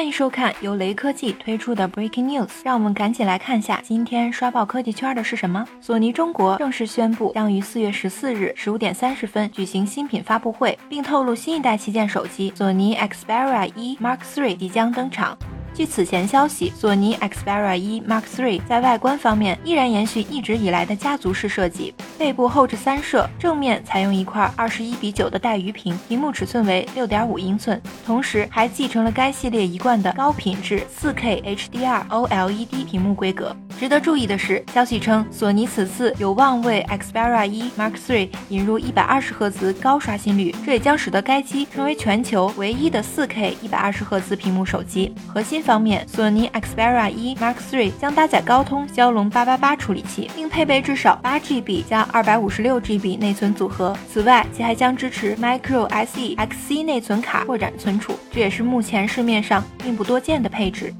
欢迎收看由雷科技推出的 Breaking News，让我们赶紧来看下今天刷爆科技圈的是什么。索尼中国正式宣布将于四月十四日十五点三十分举行新品发布会，并透露新一代旗舰手机索尼 Xperia 一 Mark III 即将登场。据此前消息，索尼 Xperia 1 Mark III 在外观方面依然延续一直以来的家族式设计，背部后置三摄，正面采用一块二十一比九的带鱼屏，屏幕尺寸为六点五英寸，同时还继承了该系列一贯的高品质四 K HDR OLED 屏幕规格。值得注意的是，消息称索尼此次有望为 Xperia 1 Mark III 引入一百二十赫兹高刷新率，这也将使得该机成为全球唯一的四 K 一百二十赫兹屏幕手机。核心方面，索尼 Xperia 1 Mark III 将搭载高通骁龙八八八处理器，并配备至少八 GB 加二百五十六 GB 内存组合。此外，其还将支持 Micro SD XC 内存卡扩展存储，这也是目前市面上并不多见的配置。